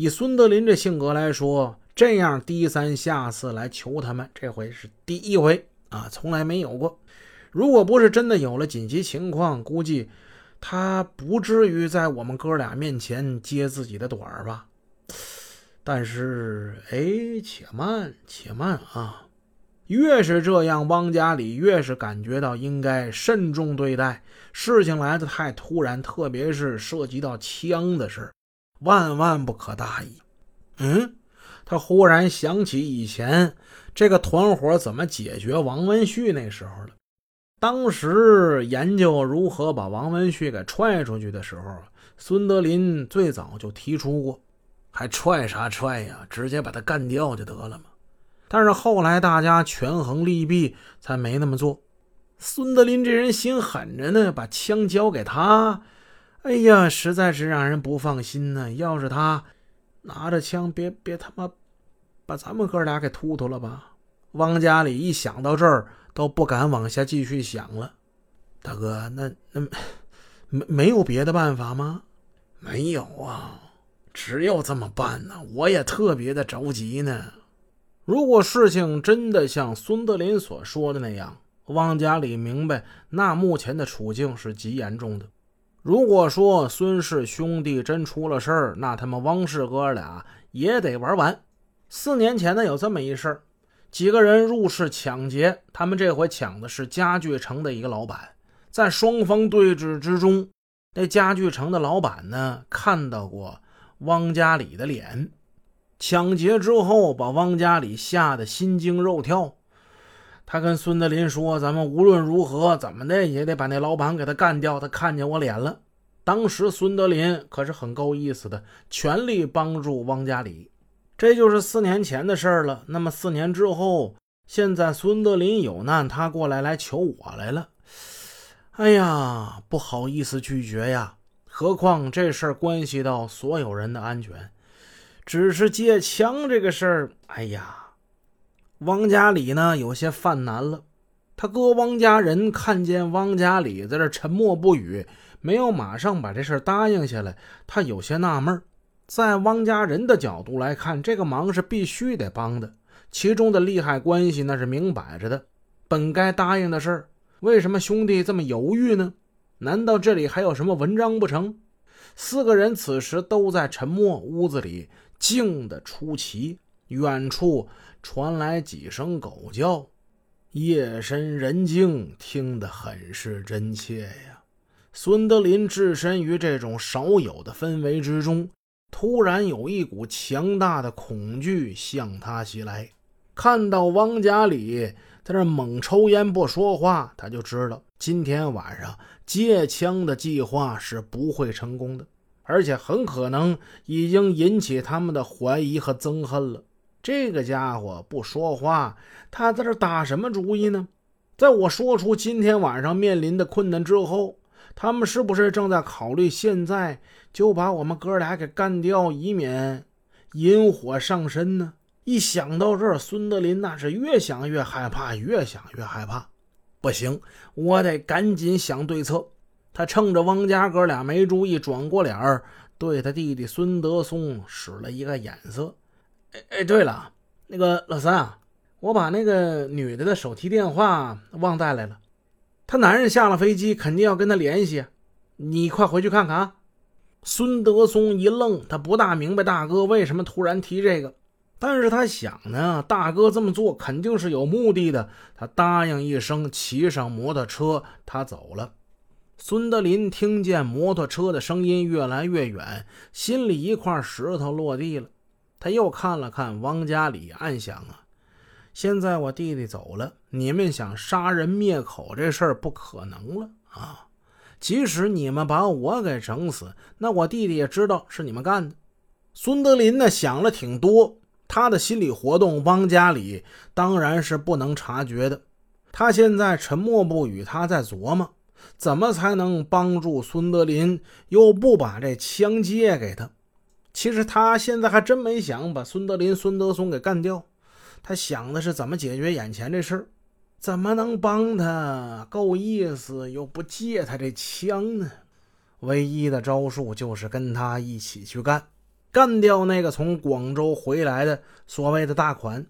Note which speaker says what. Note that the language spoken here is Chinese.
Speaker 1: 以孙德林这性格来说，这样低三下四来求他们，这回是第一回啊，从来没有过。如果不是真的有了紧急情况，估计他不至于在我们哥俩面前揭自己的短儿吧。但是，哎，且慢，且慢啊！越是这样，汪家里越是感觉到应该慎重对待。事情来的太突然，特别是涉及到枪的事，万万不可大意。嗯，他忽然想起以前这个团伙怎么解决王文旭那时候了。当时研究如何把王文旭给踹出去的时候，孙德林最早就提出过。还踹啥踹呀？直接把他干掉就得了嘛。但是后来大家权衡利弊，才没那么做。孙德林这人心狠着呢，把枪交给他，哎呀，实在是让人不放心呢。要是他拿着枪，别别他妈把咱们哥俩给突突了吧？汪家里一想到这儿，都不敢往下继续想了。大哥，那那没没有别的办法吗？没有啊。只有这么办呢，我也特别的着急呢。如果事情真的像孙德林所说的那样，汪家里明白，那目前的处境是极严重的。如果说孙氏兄弟真出了事儿，那他们汪氏哥俩也得玩完。四年前呢，有这么一事儿，几个人入室抢劫，他们这回抢的是家具城的一个老板。在双方对峙之中，那家具城的老板呢，看到过。汪家里的脸，抢劫之后把汪家里吓得心惊肉跳。他跟孙德林说：“咱们无论如何怎么的也得把那老板给他干掉。”他看见我脸了。当时孙德林可是很够意思的，全力帮助汪家里。这就是四年前的事儿了。那么四年之后，现在孙德林有难，他过来来求我来了。哎呀，不好意思拒绝呀。何况这事儿关系到所有人的安全，只是借枪这个事儿，哎呀，汪家里呢有些犯难了。他哥汪家人看见汪家里在这沉默不语，没有马上把这事答应下来，他有些纳闷。在汪家人的角度来看，这个忙是必须得帮的，其中的利害关系那是明摆着的。本该答应的事儿，为什么兄弟这么犹豫呢？难道这里还有什么文章不成？四个人此时都在沉默，屋子里静得出奇。远处传来几声狗叫，夜深人静，听得很是真切呀。孙德林置身于这种少有的氛围之中，突然有一股强大的恐惧向他袭来。看到汪家里在那猛抽烟不说话，他就知道今天晚上。借枪的计划是不会成功的，而且很可能已经引起他们的怀疑和憎恨了。这个家伙不说话，他在这打什么主意呢？在我说出今天晚上面临的困难之后，他们是不是正在考虑现在就把我们哥俩给干掉，以免引火上身呢？一想到这儿，孙德林那是越想越害怕，越想越害怕。不行，我得赶紧想对策。他趁着汪家哥俩没注意，转过脸儿，对他弟弟孙德松使了一个眼色。哎哎，对了，那个老三啊，我把那个女的的手提电话忘带来了。她男人下了飞机，肯定要跟她联系，你快回去看看啊。孙德松一愣，他不大明白大哥为什么突然提这个。但是他想呢，大哥这么做肯定是有目的的。他答应一声，骑上摩托车，他走了。孙德林听见摩托车的声音越来越远，心里一块石头落地了。他又看了看汪家里，暗想啊，现在我弟弟走了，你们想杀人灭口这事儿不可能了啊！即使你们把我给整死，那我弟弟也知道是你们干的。孙德林呢，想了挺多。他的心理活动，汪家里当然是不能察觉的。他现在沉默不语，他在琢磨怎么才能帮助孙德林，又不把这枪借给他。其实他现在还真没想把孙德林、孙德松给干掉，他想的是怎么解决眼前这事儿，怎么能帮他够意思又不借他这枪呢？唯一的招数就是跟他一起去干。干掉那个从广州回来的所谓的大款。